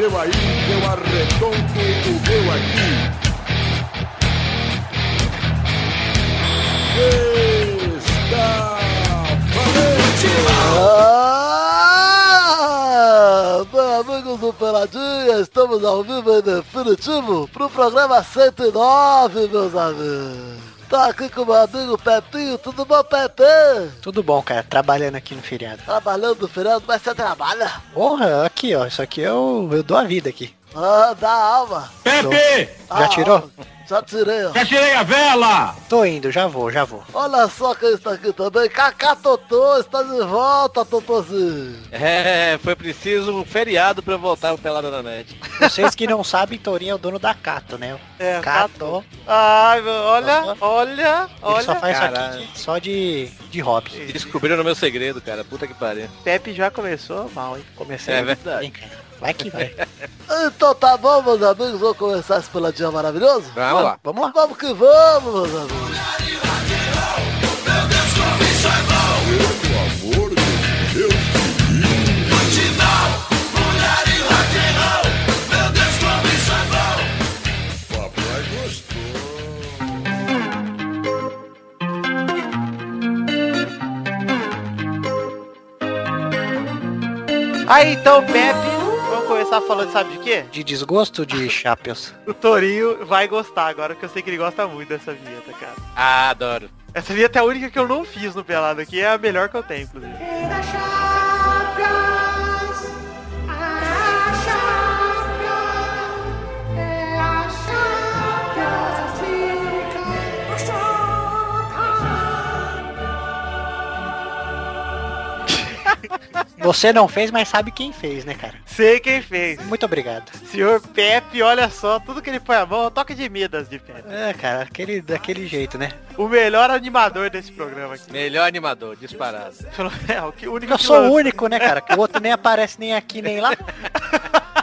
seu aí, eu arredondo o meu aqui. Está! Ah, amigos do Peladinha, estamos ao vivo em definitivo pro programa 109, meus amigos. Tá aqui com meu amigo Pepinho, tudo bom, Pepe? Tudo bom, cara. Trabalhando aqui no feriado. Trabalhando no feriado, mas você trabalha? Porra, aqui, ó. Isso aqui eu, eu dou a vida aqui. Ah, dá alma. Pepe! Já tirou? alma. Já tirei, ó. Já tirei a vela! Tô indo, já vou, já vou. Olha só quem está aqui também, Cacá Totô, está de volta, Totôzinho. É, foi preciso um feriado pra eu voltar Pelada na Net. Vocês que não sabem, Tourinho é o dono da Cato, né? É, Cato. Ai, meu, olha, olha, Ele só olha. faz caralho. isso aqui de- só de, de hobby. Descobriram o meu segredo, cara. Puta que pariu. Pepe já começou mal, hein? Comecei. É verdade. Cara. Vai que vai. Então tá bom, meus amigos, vamos começar esse peladinha maravilhoso? Vamos lá. Vamos lá. Vamos que vamos, meus amigos. Pelo amor de Deus, papai gostou. Aí então, Pepe, vamos começar falando, sabe de quê? De desgosto de Champions. O Torinho vai gostar agora, que eu sei que ele gosta muito dessa vinheta, cara. Ah, adoro. Essa vinheta é a única que eu não fiz no Pelado aqui, é a melhor que eu tenho, inclusive. Você não fez, mas sabe quem fez, né, cara? Sei quem fez. Muito obrigado. Senhor Pepe, olha só, tudo que ele põe a mão, toque de Midas de Pepe. É, cara, aquele, daquele jeito, né? O melhor animador desse programa aqui. Melhor animador, disparado. É, o que- o único Porque eu que sou o único, né, cara? Que o outro nem aparece nem aqui, nem lá.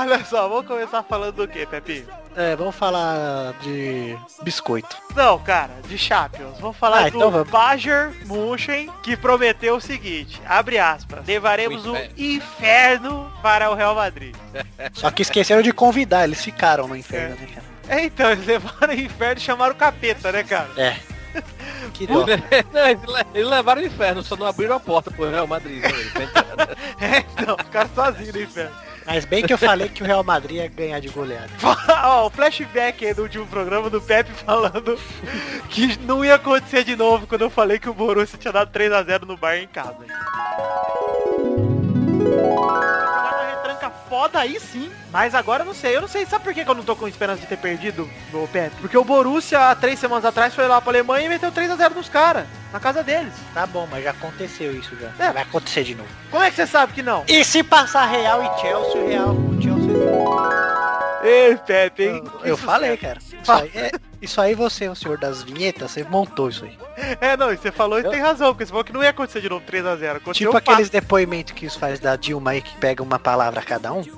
Olha só, vamos começar falando do que, Pepe? É, vamos falar de biscoito. Não, cara, de Champions. Vamos falar Ah, do então vamos. Bayern München, que prometeu o seguinte, abre aspas, levaremos O inferno. inferno para o Real Madrid. Só que esqueceram de convidar, eles ficaram no inferno, né, cara? É, então, eles levaram o inferno e chamaram o capeta, né, cara? É. Que dó. Não, eles le- eles levaram o inferno, só não abriram a porta pro Real Madrid. né? É, então, ficaram sozinhos no inferno. Mas bem que eu falei que o Real Madrid ia ganhar de goleada. Ó, o flashback aí do último programa do Pepe falando que não ia acontecer de novo quando eu falei que o Borussia tinha dado 3x0 no Bayern em casa. Foda aí sim. Mas agora eu não sei. Eu não sei. Sabe por que eu não tô com esperança de ter perdido, meu Pepe? Porque o Borussia, há três semanas atrás, foi lá pra Alemanha e meteu 3x0 nos caras. Na casa deles. Tá bom, mas já aconteceu isso já. É. Vai acontecer de novo. Como é que você sabe que não? E se passar Real e Chelsea, o Real, o Chelsea... Ei, Pepe, hein? Eu, Que eu sucesso. falei, cara. Isso aí, é, isso aí você, o senhor das vinhetas, você montou isso aí. É, não, e você falou e Eu- tem razão, porque você falou que não ia acontecer de novo 3x0. Aconteceu Tipo aqueles depoimentos que os faz da Dilma aí que pega uma palavra a cada um.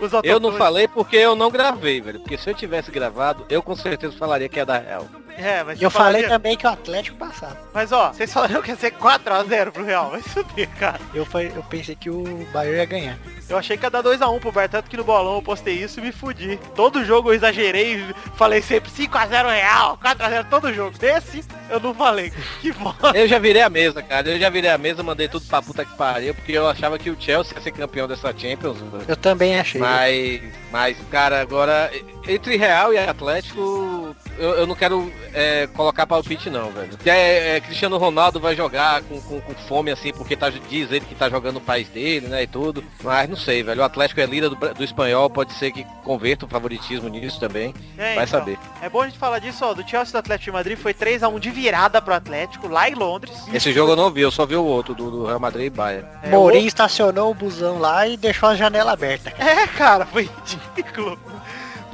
Os Eu não falei porque eu não gravei, velho. Porque se eu tivesse gravado, eu com certeza falaria que é da Real. É, mas eu falei falaria- também que o Atlético passava. Mas ó, vocês falaram que ia ser 4x0 pro Real. Vai subir, cara. Eu, foi- eu pensei que o Bayern ia ganhar. Eu achei que ia dar 2x1 pro Bar, tanto que no bolão eu postei isso e me fudi. Todo jogo eu exagerei e falei sempre 5x0 Real, 4x0 todo jogo. Desse eu não falei. Que bosta. Eu já virei a mesa, cara. Eu já virei a mesa, mandei tudo pra puta que pariu, porque eu achava que o Chelsea ia ser campeão dessa Champions. Eu também achei. Mas, mas, cara, agora, entre Real e Atlético, eu, eu não quero é, colocar palpite não, velho. Porque é, é, Cristiano Ronaldo vai jogar com, com, com fome, assim, porque tá, diz ele que tá jogando no país dele, né, e tudo. Mas não sei, velho. O Atlético é líder do, do espanhol, pode ser que converta o favoritismo nisso também. É, vai então, saber. É bom a gente falar disso, ó. Do Chelsea do Atlético de Madrid foi 3x1 de virada pro Atlético, lá em Londres. Esse jogo eu não vi, eu só vi o outro, do, do Real Madrid e Bayern. É, Mourinho estacionou o busão lá e deixou a janela aberta. cara. É, cara, foi ridículo.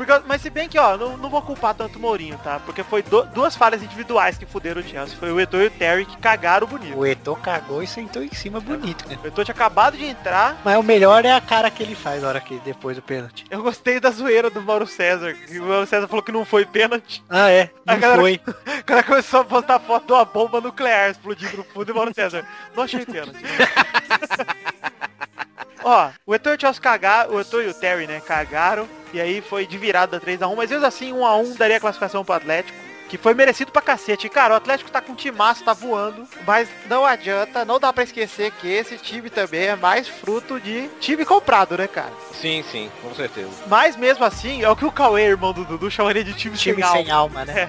Porque, mas se bem que, ó, não, não vou culpar tanto o Mourinho, tá? Porque foi do- duas falhas individuais que fuderam o Chelsea. Foi o Eto'o e o Terry que cagaram bonito. O Eto'o cagou e sentou em cima bonito, cara. O Eto'o tinha acabado de entrar. Mas o melhor é a cara que ele faz na hora que depois do pênalti. Eu gostei da zoeira do Mauro César. que O Mauro César falou que não foi pênalti. Ah, é. A Não galera- foi. O cara começou a postar foto de uma bomba nuclear explodindo no fundo e o Mauro César. Não achei pênalti. Ó, o Etor e o Chelsea cagaram, o Etor e o Terry, né, cagaram. E aí foi de virada 3x1, mas mesmo assim 1x1 daria classificação pro Atlético. Que foi merecido pra cacete. E, Cara, o Atlético tá com um timaço, tá voando. Mas não adianta, não dá pra esquecer que esse time também é mais fruto de time comprado, né, cara? Sim, sim, com certeza. Mas mesmo assim, é o que o Cauê, irmão do Dudu, chamaria de time, Time sem, alma. sem alma, né?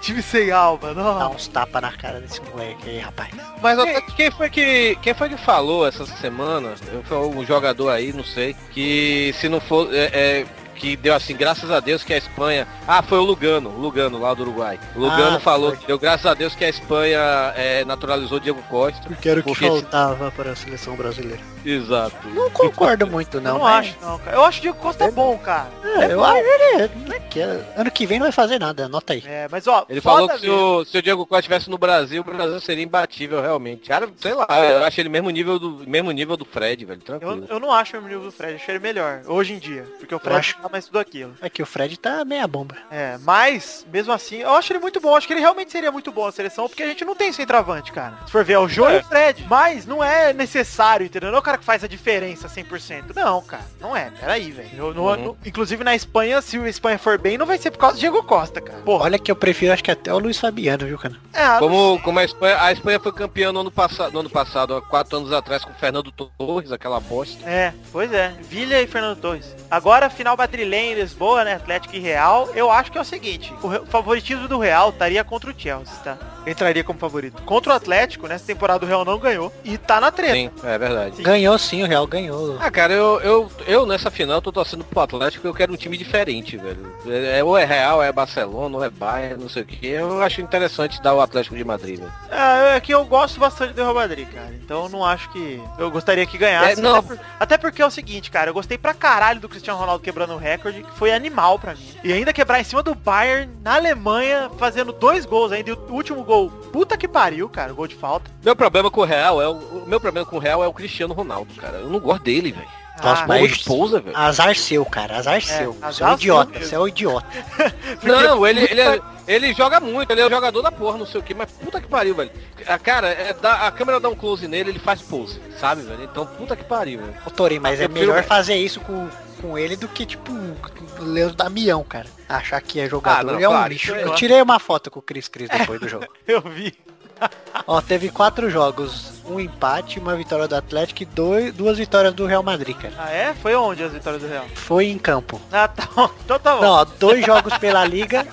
Time sem alma, não. Dá uns tapas na cara desse moleque aí, rapaz. Mas até quem foi que quem foi que falou essa semana? Foi um jogador aí, não sei, que se não for é, é, que deu assim, graças a Deus que a Espanha. Ah, foi o Lugano, o Lugano lá do Uruguai. O Lugano Ah, falou foi. que deu graças a Deus que a Espanha é, naturalizou Diego Costa. Porque era o que faltava para a seleção brasileira. Exato. Não concordo muito, Eu não. não, mas- acho, não, cara. Eu acho que o Diego Costa é bom, cara. É, eu acho ele, não é que é- ano que vem não vai fazer nada, anota aí. É, mas ó, Ele falou que se mesmo. o, se o Diego Costa estivesse no Brasil, o Brasil seria imbatível realmente. Cara, sei lá, eu acho ele mesmo nível do mesmo nível do Fred, velho, tranquilo. Eu, eu não acho o nível do Fred, achei ele melhor, hoje em dia. Porque o Fred mais tudo aquilo. É que o Fred tá meia bomba. É, mas, mesmo assim, eu acho ele muito bom. Acho que ele realmente seria muito bom na seleção, porque a gente não tem centroavante, cara. Se for ver, é o Jô e É. o Fred. Mas não é necessário, entendeu? Não é o cara que faz a diferença 100%. Não, cara. Não é. Peraí, velho. Uhum. no- inclusive na Espanha, se o Espanha for bem, não vai ser por causa do Diego Costa, cara. Porra. Olha que eu prefiro, acho que até o Luiz Fabiano, viu, cara? É, Como, como a Espanha, a Espanha foi campeã no ano passado, no ano passado, há quatro anos atrás com o Fernando Torres, aquela bosta. É, pois é. Villa e Fernando Torres. Agora, final madrilenha em Lisboa, né? Atlético e Real. Eu acho que é o seguinte. O favoritismo do Real estaria contra o Chelsea, tá? Entraria como favorito. Contra o Atlético, nessa temporada o Real não ganhou. E tá na treta. Sim, é verdade. Ganhou sim, o Real ganhou. Ah, cara, eu, eu, eu nessa final tô torcendo pro Atlético porque eu quero um time diferente, velho. É, é- ou é Real, é Barcelona, ou é Bayern, não sei o que. Eu acho interessante dar o Atlético de Madrid, velho. É, é que eu gosto bastante do Real Madrid, cara. Então eu não acho que eu gostaria que ganhasse. É, não. Até, por- até porque é o seguinte, cara. Eu gostei pra caralho do Cristiano Ronaldo quebrando o recorde, que foi animal pra mim. E ainda quebrar em cima do Bayern, na Alemanha, fazendo dois gols ainda. E o último gol, puta que pariu, cara. Gol de falta. Meu problema com o Real é o, o meu problema com o Real é o Cristiano Ronaldo, cara. Eu não gosto dele, velho. Nossa, Ah, mas- pousa, velho. Azar seu, cara, azar seu. Você é azar um idiota, você é um idiota. Não, ele, ele, é- ele joga muito, ele é o jogador da porra, não sei o que, mas puta que pariu, velho. A cara, é, dá- a câmera dá um close nele, ele faz pose, sabe, velho? Então, puta que pariu, velho. Ô, Torinho, mas é melhor fazer isso com, com ele do que, tipo, o Leandro Damião, cara. Achar que é jogador Ah, não, é um claro, lixo. é- Eu tirei uma foto com o Cris Cris depois do jogo. Eu vi. Ó, teve quatro jogos, um empate, uma vitória do Atlético e dois, duas vitórias do Real Madrid, cara. Ah, é? Foi onde as vitórias do Real? Foi em campo. Ah, tá bom. Então tá bom. Não, ó, dois jogos pela Liga,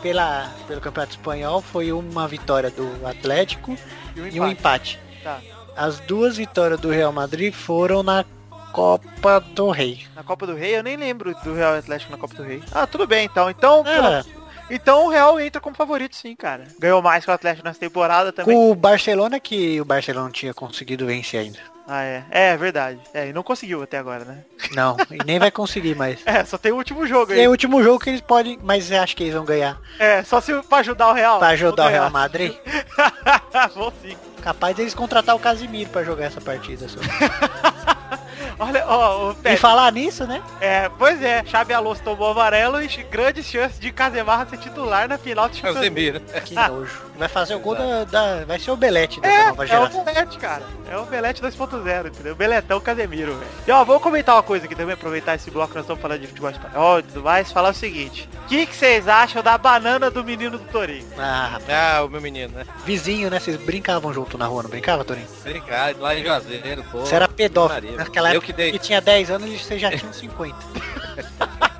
pela, pelo Campeonato Espanhol, foi uma vitória do Atlético E um e um empate. Tá. As duas vitórias do Real Madrid foram na Copa do Rei. Na Copa do Rei, eu nem lembro do Real Atlético na Copa do Rei. Ah, tudo bem então. Então, É, então o Real entra como favorito sim, cara. Ganhou mais que o Atlético nessa temporada também. com o Barcelona que o Barcelona não tinha conseguido vencer ainda. Ah, é. É, verdade. É, e não conseguiu até agora, né? Não, e nem vai conseguir mais. É, só tem o último jogo aí. é o último jogo que eles podem, mas acho que eles vão ganhar. É, só se pra ajudar o Real. Pra ajudar o Real. Madrid, Vou sim. capaz deles contratar o Casimiro pra jogar essa partida. Só. Olha, ó, o E Pepe, falar nisso, né? é, pois é, Xabi Alonso tomou amarelo e grandes chances de Casemar ser titular na final do Champions League. Casemiro. Que nojo. Vai fazer o gol da, da- Vai ser o Belete dessa É, nova é o geração. Belete, cara. É o Belete 2.0, entendeu? Beletão Casemiro, velho. E ó, vou comentar uma coisa aqui também, aproveitar esse bloco que nós estamos falando de futebol espanhol e tudo mais, falar o seguinte. O que que vocês acham da banana do menino do Torinho? Ah, rapaz. Ah, o meu menino, né? Vizinho, né? Vocês brincavam junto na rua, não brincava, Torinho? Brincar, lá em Juazeiro, pô. Você era pedófilo. Maria, Naquela época que dei. que tinha 10 anos, você já tinha 50.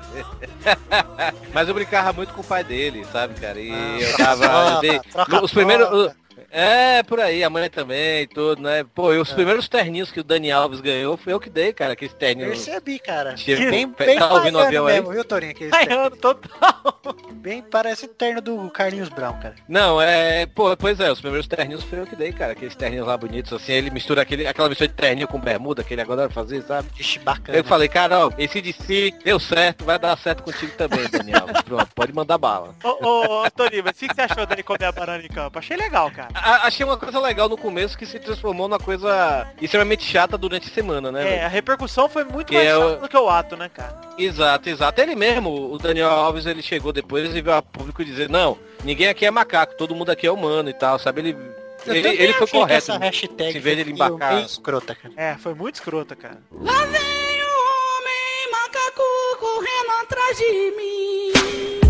Mas eu brincava muito com o pai dele, sabe, cara? E Ah, eu tava. troca, eu dei- troca os primeiros. É, por aí, a mãe também, tudo, né? Pô, e os primeiros terninhos que o Dani Alves ganhou foi eu que dei, cara, aqueles terninhos. Percebi, cara. Tira- Bem, tá bem ouvindo o avião aí? mesmo, viu, Torinho? Baiano total. Bem, parece terno do Carlinhos Brown, cara. Não, é. Pô, pois é, os primeiros terninhos foi eu que dei, cara. Aqueles terninhos lá bonitos, assim, ele mistura aquele, aquela mistura de terninho com bermuda que ele agora vai fazer, sabe? Ixi, bacana. Eu falei, cara, ó, esse de si deu certo, vai dar certo contigo também, Daniel. Pronto, pode mandar bala. Ô, ô, ô, Torinho, mas o que que você achou dele comer a banana em campo? Achei legal, cara. A- achei uma coisa legal no começo que se transformou numa coisa extremamente chata durante a semana, né? É, velho? a repercussão foi muito Que mais é o- chata do que o ato, né, cara? Exato, exato. Ele mesmo, o Daniel Alves, ele chegou depois e veio a público dizer, não, ninguém aqui é macaco, todo mundo aqui é humano e tal, sabe? Ele Eu Ele- ele foi correto, Essa hashtag vez de ele embarcar- meio escrota, cara. É, foi muito escrota, cara. Lá vem o homem macaco correndo atrás de mim.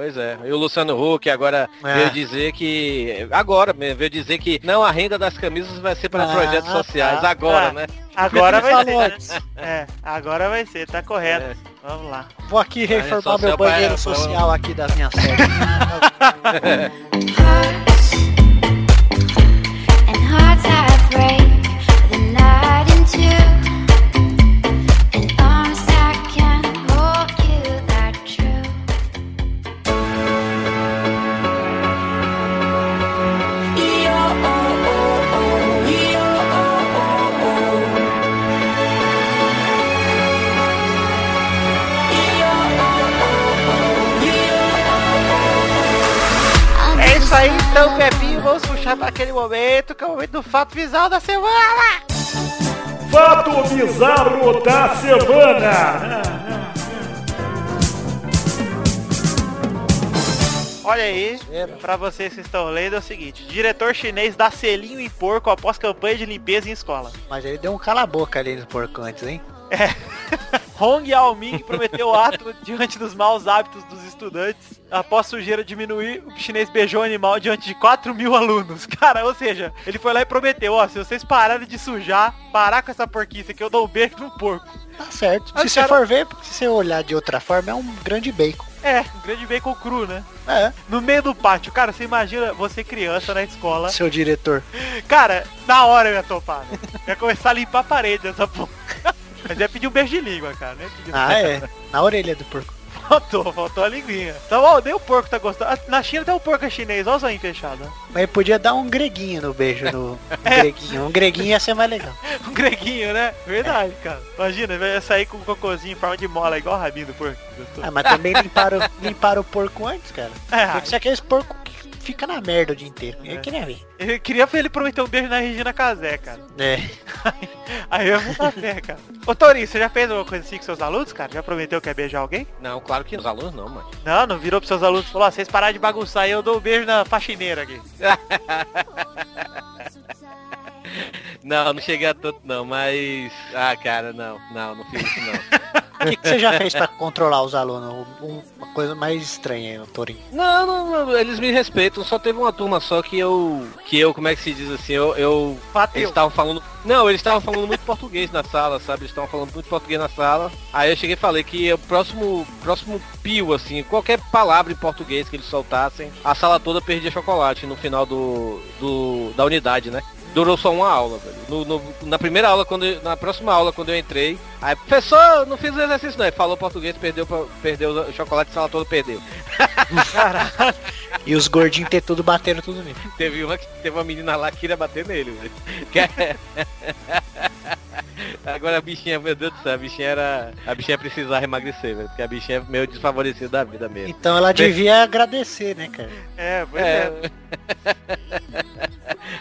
Pois é. E o Luciano Huck agora É. veio dizer que. Agora mesmo, veio dizer que não, a renda das camisas vai ser para Ah, projetos tá. sociais. Agora, Ah. né? Agora vai ser. É, agora vai ser, tá correto. É. Vamos lá. Vou aqui reformar meu banheiro pra- social aqui da minha série. Então, Pepinho. Vamos puxar para aquele momento, que é o momento do fato visual da semana. Fato bizarro da semana. Olha aí, pra vocês que estão lendo, é o seguinte. Diretor chinês dá selinho em porco após campanha de limpeza em escola. Mas ele deu um cala-boca ali no porco antes, hein? Hong Yaoming prometeu ato diante dos maus hábitos dos estudantes. Após sujeira diminuir, o chinês beijou o animal diante de 4 mil alunos. Cara, ou seja, ele foi lá e prometeu, ó, se vocês pararem de sujar, parar com essa porquice aqui, eu dou um beijo no porco. Tá certo. Mas Se você cara- for ver, se você olhar de outra forma, é um grande bacon. É, um grande bacon cru, né? É. No meio do pátio. Cara, você imagina você criança na escola. Seu diretor. Cara, na hora eu ia topar, né? Ia começar a limpar a parede dessa porra. Mas ia pedir um beijo de língua, cara, né? Ah, é. Na orelha do porco. Faltou, faltou a linguinha. Então, ó, nem o porco tá gostando. Ah, Na China tem um porco chinês, olha o zoinho fechado. Mas ele podia dar um greguinho no beijo no. Um É. greguinho. Um greguinho ia ser mais legal. Um greguinho, né? Verdade, cara. Imagina, ele ia sair com um cocôzinho em forma de mola, igual o rabinho do porco. Ah, mas também limparam, limparam o porco antes, cara. É, Tem que ser aqueles porco fica na merda o dia inteiro. Eu queria ver. eu queria ver ele prometer um beijo na Regina Casé, cara. É. Aí eu botar fé, cara. Ô Torinho, você já fez alguma coisa assim com seus alunos, cara? Já prometeu que ia beijar alguém? Não, claro que os alunos não, mano. Não, não virou pros seus alunos e falou, ó, vocês pararam de bagunçar aí, eu dou um beijo na faxineira aqui. Não, não cheguei a tanto não, mas. Ah, cara, não, não, não fiz isso não. O que, que você já fez pra controlar os alunos? Um- Uma coisa mais estranha aí, Torinho. Não, não, não, eles me respeitam, só teve uma turma só que eu. Que eu, como é que se diz assim, eu. eu eles estavam falando. Não, eles estavam falando muito português na sala, sabe? Eles estavam falando muito português na sala. Aí eu cheguei e falei que o próximo. Próximo pio, assim, qualquer palavra em português que eles soltassem, a sala toda perdia chocolate no final do. do da unidade, né? Durou só uma aula, velho. No- no- na primeira aula, quando eu- na próxima aula, quando eu entrei, aí, professor, não fiz o exercício não. Ele falou português, perdeu, perdeu o chocolate, a sala toda perdeu. E os gordinhos ter tudo bateram tudo nele. Teve uma teve uma menina lá que queria bater nele, velho. Que é- Agora a bichinha, meu Deus do céu, a bichinha era. A bichinha precisava emagrecer, velho. Porque a bichinha é meio desfavorecida da vida mesmo. Então ela devia agradecer, né, cara? É, pois é. É.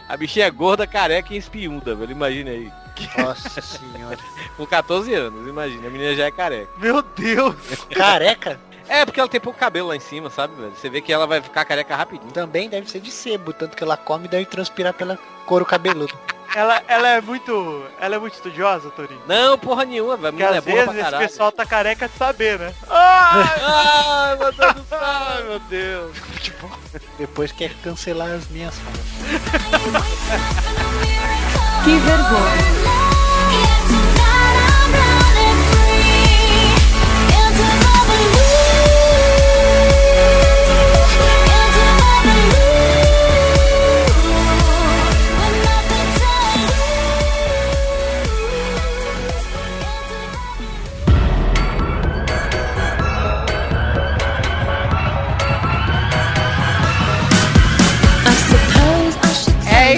a bichinha é gorda, careca e espiunda, velho. Imagina aí. Nossa senhora. Com 14 anos, imagina. A menina já é careca. Meu Deus. Careca É, porque ela tem pouco cabelo lá em cima, sabe, velho? Você vê que ela vai ficar careca rapidinho. também deve ser de sebo, tanto que ela come e deve transpirar pela couro cabeludo. Ela, ela é muito. Ela é muito estudiosa, Torinho. Não, porra nenhuma, velho. É às boa vezes esse pessoal tá careca de saber, né? Ai, Ai, meu Deus do céu, ai, meu Deus. Depois quer cancelar as minhas falas. Que vergonha.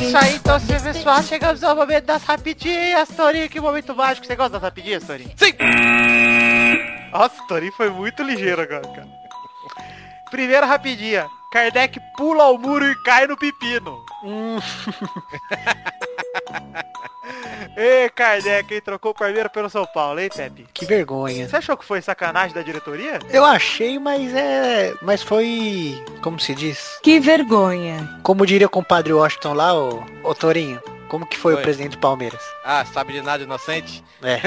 Isso aí, então, se pessoal, chegamos ao momento das rapidinhas, Torinho. Que momento mágico. Você gosta das rapidinhas, Torinho? Sim. Nossa, Torinho foi muito ligeiro agora, cara. Primeira rapidinha. Kardec pula ao muro e cai no pepino. Ei, Kardec, hein? Trocou o Palmeiras pelo São Paulo, hein, Pepe? Que vergonha. Você achou que foi sacanagem da diretoria? Eu achei, mas é. Mas foi. Como se diz? Que vergonha. Como diria o compadre Washington lá, o, o Torinho. Como que foi Oi. o presidente do Palmeiras? Ah, sabe de nada inocente? É.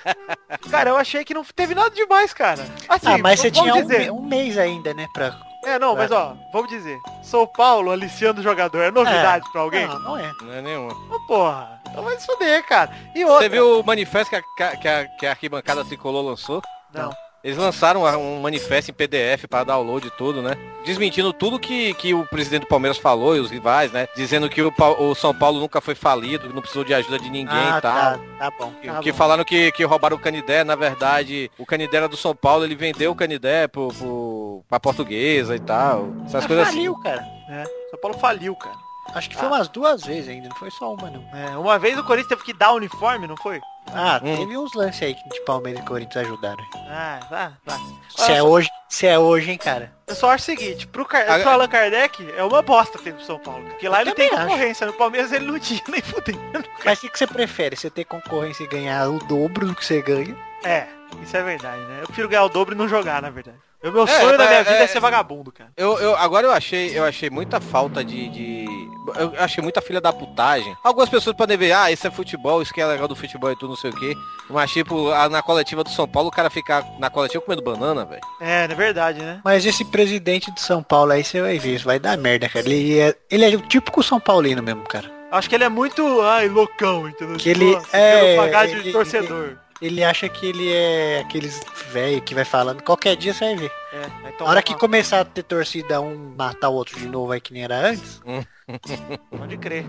Cara, eu achei que não teve nada demais, cara. Assim, ah, mas você tinha um, dizer. me- um mês ainda, né? Pra. É, não, mas ó, vamos dizer. São Paulo aliciando o jogador. É novidade pra alguém? Não, não é. Não é nenhuma. Ô, porra. Então vai se fuder, cara. E outra. Você viu o manifesto que a, que a- que a, arquibancada tricolor lançou? Não. Eles lançaram um manifesto em PDF para download e tudo, né? Desmentindo tudo que, que o presidente do Palmeiras falou e os rivais, né? Dizendo que o, o São Paulo nunca foi falido, que não precisou de ajuda de ninguém ah, e tal. tá, tá bom. Que, tá que bom. falaram que, que roubaram o Canidé, na verdade, o Canidé era do São Paulo, ele vendeu o Canidé pro, pro, pra portuguesa e tal. Essas Ah, coisas assim. faliu, cara. É, São Paulo faliu, cara. Acho que foi Ah. umas duas vezes ainda, não foi só uma não. É, uma vez o Corinthians teve que dar uniforme, não foi? Ah, Hum. teve uns lances aí que de Palmeiras e Corinthians ajudaram. Ah, vá, vá. Se é hoje, se é hoje, hein, cara. Eu só acho o seguinte, pro, Car... Ah, pro Allan Kardec é uma bosta ter pro São Paulo. Porque lá Eu ele tem também acho. concorrência, no Palmeiras ele não tinha nem fudendo. Mas o que, que você prefere? Você ter concorrência e ganhar o dobro do que você ganha? É, isso é verdade, né? Eu prefiro ganhar o dobro e não jogar, na verdade. O meu É, sonho da é, minha vida é, é, ser vagabundo, cara. Eu, eu, agora eu achei, eu achei muita falta de, de- Eu achei muita filha da putagem. Algumas pessoas podem ver, ah, isso é futebol, isso que é legal do futebol e tudo, não sei o quê. Mas tipo, na coletiva do São Paulo, o cara ficar na coletiva comendo banana, velho. É, é verdade, né? Mas esse presidente de São Paulo aí, você vai ver, isso vai dar merda, cara. Ele é, ele é o típico São Paulino mesmo, cara. Acho que ele é muito, ai, loucão, entendeu? Que ele- Nossa, é, quero pagar de ele- torcedor. Ele acha que ele é aqueles velho que vai falando. Qualquer dia você vai ver. É, Na toma hora que uma- começar a ter torcida um matar o outro de novo aí que nem era antes. Pode crer.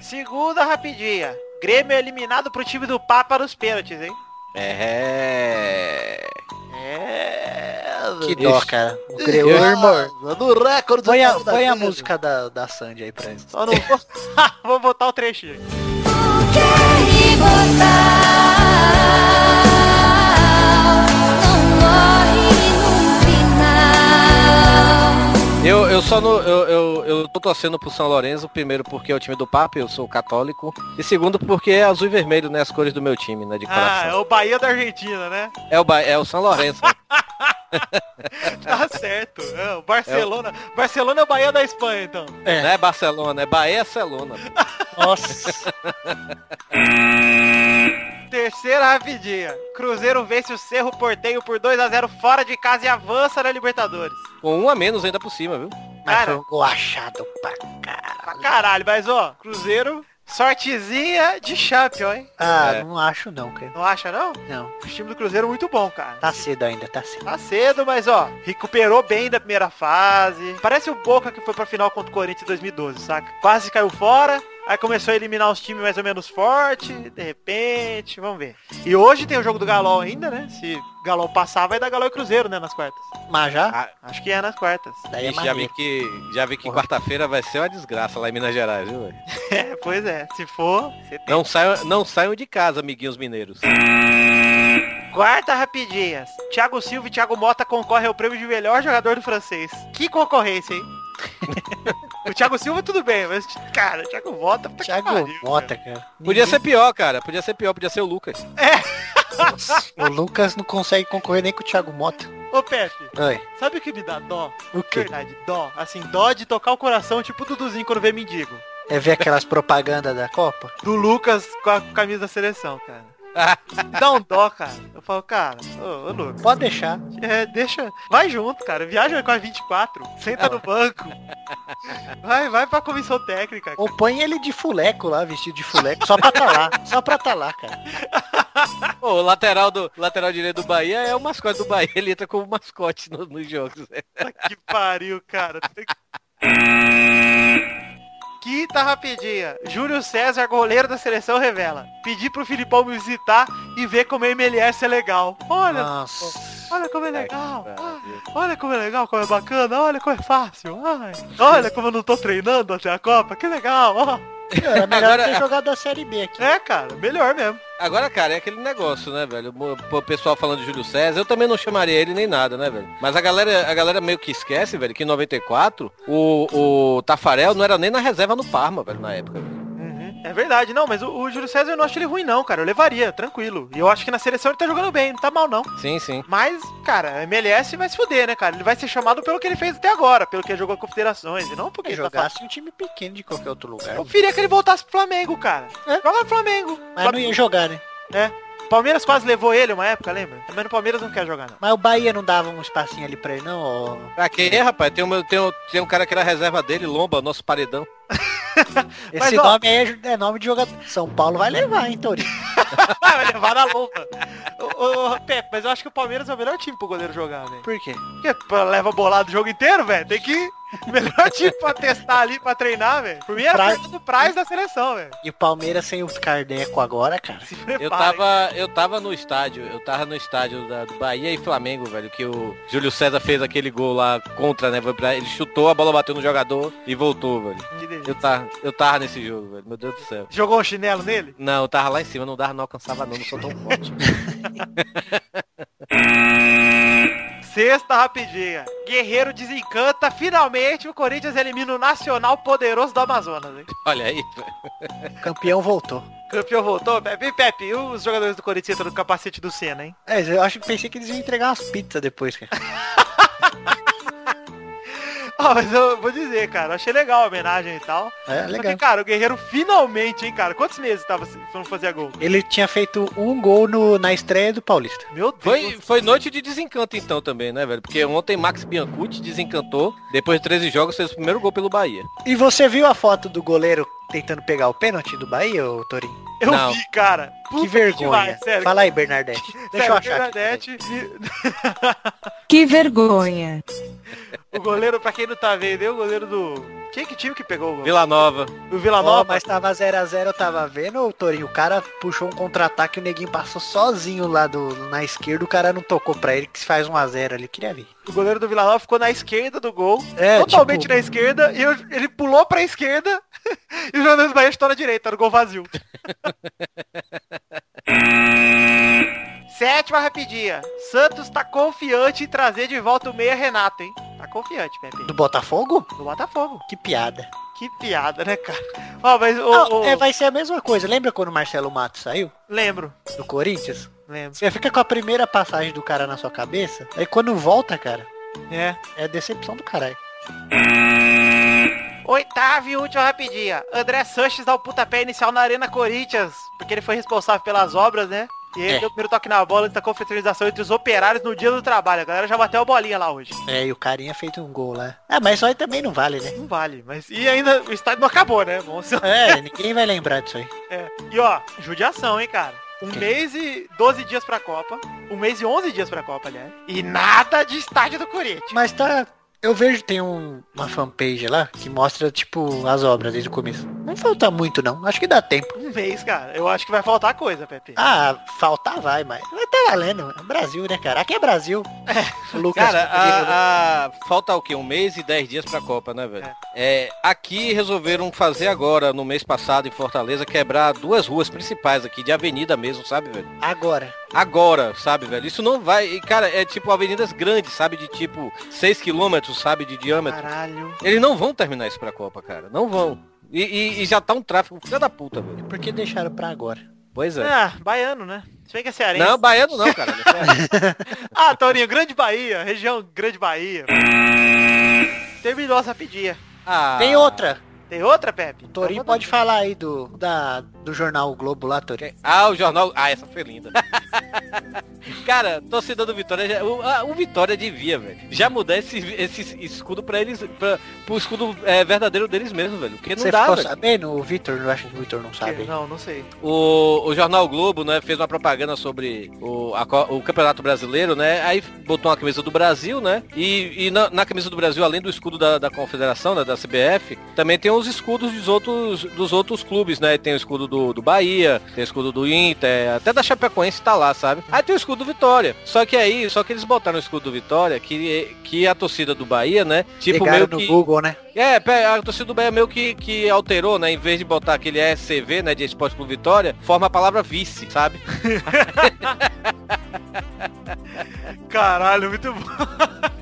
Segunda rapidinha. Grêmio é eliminado pro time do Papa nos pênaltis, hein? É. É. Que Isso. dó, cara. O Eu- Grêmio, irmão. No recorde Põe a, da põe a música da, da Sandy aí pra eles. Só não vou... vou botar o trechinho aqui. Eu, eu só no, eu, eu, eu tô torcendo pro São Lourenço, primeiro porque é o time do Papa, eu sou católico. E segundo porque é azul e vermelho, né? As cores do meu time, né? De Ah, é coração. o Bahia da Argentina, né? É, o, Ba- é o São Lourenço. Tá certo. É, o Barcelona. Barcelona é o Bahia da Espanha, então. Não é Barcelona, é Bahia Celona. Nossa. Terceira rapidinha. Cruzeiro vence o Cerro Porteio por 2 a 0 fora de casa e avança na Libertadores. Com um a menos ainda por cima, viu? Mas Cara. foi um gol achado pra Pra caralho. caralho, mas ó, Cruzeiro, sortezinha de champion, hein? Ah, É. não acho não, cara. Não acha não? Não. O time do Cruzeiro é muito bom, cara. Tá cedo ainda, tá cedo. Tá cedo, mas ó, recuperou bem da primeira fase. Parece o Boca que foi pra final contra o Corinthians em 2012, saca? Quase caiu fora. Aí começou a eliminar os times mais ou menos fortes, de repente, vamos ver. E hoje tem o jogo do Galol ainda, né? Se o Galol passar, vai dar Galol e Cruzeiro, né, nas quartas. Mas já? Ah, Acho que é nas quartas. Daí é já vi que, já vi que quarta-feira vai ser uma desgraça lá em Minas Gerais, viu? velho? É, pois é. Se for, você tem. Não saiam, não saiam de casa, amiguinhos mineiros. Quarta rapidinhas. Thiago Silva e Thiago Mota concorrem ao prêmio de melhor jogador do francês. Que concorrência, hein? o Thiago Silva tudo bem, mas, cara, o Thiago Mota... Thiago pariu, Mota, cara. Podia Ninguém- ser pior, cara. Podia ser pior, podia ser o Lucas. O Lucas não consegue concorrer nem com o Thiago Mota. Ô, Pepe, Oi. sabe o que me dá dó? O quê? Verdade, dó. Assim, dó de tocar o coração, tipo o Duduzinho quando vê mendigo. É ver aquelas propagandas da Copa? Do Lucas com a camisa da seleção, cara. Dá um dó, cara. Eu falo, cara, ô, ô Lucas, Pode deixar. é, deixa. Vai junto, cara. Viaja com a 24. Senta Ah, no banco. Vai, vai pra comissão técnica. Ou põe ele de fuleco lá, vestido de fuleco, só pra tá lá. Só pra tá lá, cara. Pô, o lateral, do, lateral direito do Bahia é o mascote do Bahia. Ele entra como mascote no- nos jogos. né? Que pariu, cara. Que- Quinta rapidinha. Júlio César, goleiro da seleção, revela. Pedi pro Filipão me visitar e ver como a MLS é legal. Olha, Nossa. Olha como é legal. Ah. Olha como é legal, como é bacana. Olha como é fácil. Ai, olha como eu não tô treinando até a Copa. Que legal. ó. Era melhor Agora- ter jogado a Série B aqui. É, cara, melhor mesmo. Agora, cara, é aquele negócio, né, velho? O o pessoal falando de Júlio César, eu também não chamaria ele nem nada, né, velho? Mas a galera, a galera meio que esquece, velho, que em 94 o, o Tafarel não era nem na reserva no Parma, velho, na época. velho. É verdade, não, mas o, o Júlio César eu não acho ele ruim não, cara. Eu levaria, tranquilo. E eu acho que na seleção ele tá jogando bem, não tá mal não. Sim, sim. Mas, cara, a MLS vai se fuder, né, cara? Ele vai ser chamado pelo que ele fez até agora, pelo que ele jogou com confederações, e não porque Se ele tá jogasse um time pequeno de qualquer outro lugar. Eu queria que ele voltasse pro Flamengo, cara. É. Joga no Flamengo. Mas não ia jogar, né? Palmeiras quase levou ele uma época, lembra? Também no Palmeiras não quer jogar, não. Mas o Bahia não dava um espacinho ali pra ele, não? ó. Pra quê, rapaz? Tem um, tem, um, tem um cara que era reserva dele, Lomba, nosso paredão. Esse Mas, nome aí é, é nome de jogador. São Paulo vai levar, hein, Torinho? vai levar na lupa. ô, Pepe, mas eu acho que o Palmeiras é o melhor time pro goleiro jogar, velho. Por quê? Porque leva bolado o jogo inteiro, velho. Tem que... Melhor time pra testar ali, pra treinar, velho. Por mim era Fernando Praz da seleção, velho. E o Palmeiras sem o Cardeco agora, cara. Se Eu prepara, tava, eu tava no estádio, eu tava no estádio da, do Bahia e Flamengo, velho, que o Júlio César fez aquele gol lá contra, né? Ele chutou, a bola bateu no jogador e voltou, velho. Que delícia. Eu tava, eu tava nesse jogo, velho. Meu Deus do céu. Jogou um chinelo nele? Não, eu tava lá em cima, não dava, não alcançava não, não sou tão forte. Sexta rapidinha. Guerreiro desencanta. Finalmente o Corinthians elimina o Nacional Poderoso do Amazonas, hein? Olha aí, campeão voltou. Campeão voltou, Pepe. E Pepe, e os jogadores do Corinthians entram no capacete do Senna, hein? É, eu acho que pensei que eles iam entregar umas pizzas depois, cara. Ah, mas eu vou dizer, cara, eu achei legal a homenagem e tal. É, que, legal. cara, o Guerreiro finalmente, hein, cara. Quantos meses tava se não fazia gol? Ele tinha feito um gol no, na estreia do Paulista. Meu Deus. Foi, foi noite de desencanto então também, né, velho? Porque ontem Max Biancucci desencantou, depois de 13 jogos fez o primeiro gol pelo Bahia. E você viu a foto do goleiro tentando pegar o pênalti do Bahia, ô Torinho? Eu Não. vi, cara. Puta Que vergonha. demais, sério. Fala aí, Bernadette. Deixa Sério, eu achar aqui. Bernadette, Que vergonha. O goleiro, pra quem não tá vendo, é o goleiro do... Quem que time que pegou o gol? Vila Nova. Do Vila Nova? mas tava 0x0, eu tava vendo, ô Torinho. O cara puxou um contra-ataque, o neguinho passou sozinho lá do, na esquerda, o cara não tocou pra ele, que se faz 1x0 ali. Queria ver. O goleiro do Vila Nova ficou na esquerda do gol. É, totalmente tipo- na esquerda. E eu- ele pulou pra esquerda. e o jogador do Bahia na direita, no gol vazio. Sétima rapidinha. Santos tá confiante em trazer de volta o meia Renato, hein? Confiante, Pepe. Do Botafogo? Do Botafogo. Que piada. Que piada, né, cara? Ó, mas o... Não, o- é, vai ser a mesma coisa. Lembra quando o Marcelo Matos saiu Lembro, do Corinthians? lembro. Você fica com a primeira passagem do cara na sua cabeça, aí quando volta, cara, É. é decepção do caralho. Oitava e última rapidinha. André Sanches dá o pontapé inicial na Arena Corinthians, porque ele foi responsável pelas obras, né? E ele É. deu o primeiro toque na bola antes da confraternização entre os operários no dia do trabalho. A galera já bateu a bolinha lá hoje. É, e o carinha fez um gol lá. Ah, mas isso aí também não vale, né? Não vale, mas... E ainda o estádio não acabou, né? Vamos ser... É, ninguém vai lembrar disso aí. É. E ó, judiação, hein, cara. Um mês e 12 dias pra Copa. Um mês e 11 dias pra Copa, aliás. E nada de estádio do Corinthians. Mas tá. Eu vejo tem um, uma fanpage lá que mostra, tipo, as obras desde o começo. Não falta muito, não. Acho que dá tempo. Um mês, cara. Eu acho que vai faltar coisa, Pepe. Ah, faltar vai, mas vai tá valendo. É Brasil, né, cara? Aqui é Brasil. O Lucas Cara, Rodrigo, né? a, a- falta o quê? Um mês e dez dias pra Copa, né, velho? É, aqui resolveram fazer agora, no mês passado, em Fortaleza, quebrar duas ruas principais aqui, de avenida mesmo, sabe, velho? Agora. Agora, sabe, velho? Isso não vai. e, Cara, é tipo avenidas grandes, sabe? De tipo 6 quilômetros, sabe? De diâmetro. Caralho. Eles não vão terminar isso pra Copa, cara. Não vão. E, e- e já tá um tráfego filha da puta, velho. Por que deixaram pra agora? Pois é. Ah, baiano, né? Se bem que é cearense. Não, baiano não, cara. Ah, Torinho, Grande Bahia, região Grande Bahia. Terminou essa pedinha. Ah, Tem outra. Tem outra, Pepe? O Torinho Então, pode falar aí do, da, do jornal o Globo lá, Torinho. Ah, o jornal. Ah, essa foi linda. Cara, torcedor do Vitória, o, o Vitória devia, velho. Já mudar esse, esse escudo pra eles, pra, pro escudo é, verdadeiro deles mesmo, velho. Porque não Você dá, ficou velho. sabendo? O Vitor, eu acho que o Vitor não Que- sabe. Não, não sei. O, o Jornal Globo, né, fez uma propaganda sobre o, a o Campeonato Brasileiro, né? Aí botou uma camisa do Brasil, né? E, e na, na camisa do Brasil, além do escudo da, da Confederação, né, da CBF, também tem o, os escudos dos outros, dos outros clubes, né? Tem o escudo do, do Bahia, tem o escudo do Inter, até da Chapecoense tá lá, sabe? Aí tem o escudo do Vitória. Só que aí, só que eles botaram o escudo do Vitória, que, que a torcida do Bahia, né? Tipo, meio no que... Google, né? É, a torcida do Bahia meio que, que alterou, né? Em vez de botar aquele SCV, né? De Esporte por Vitória, forma a palavra vice, sabe? Caralho, muito bom.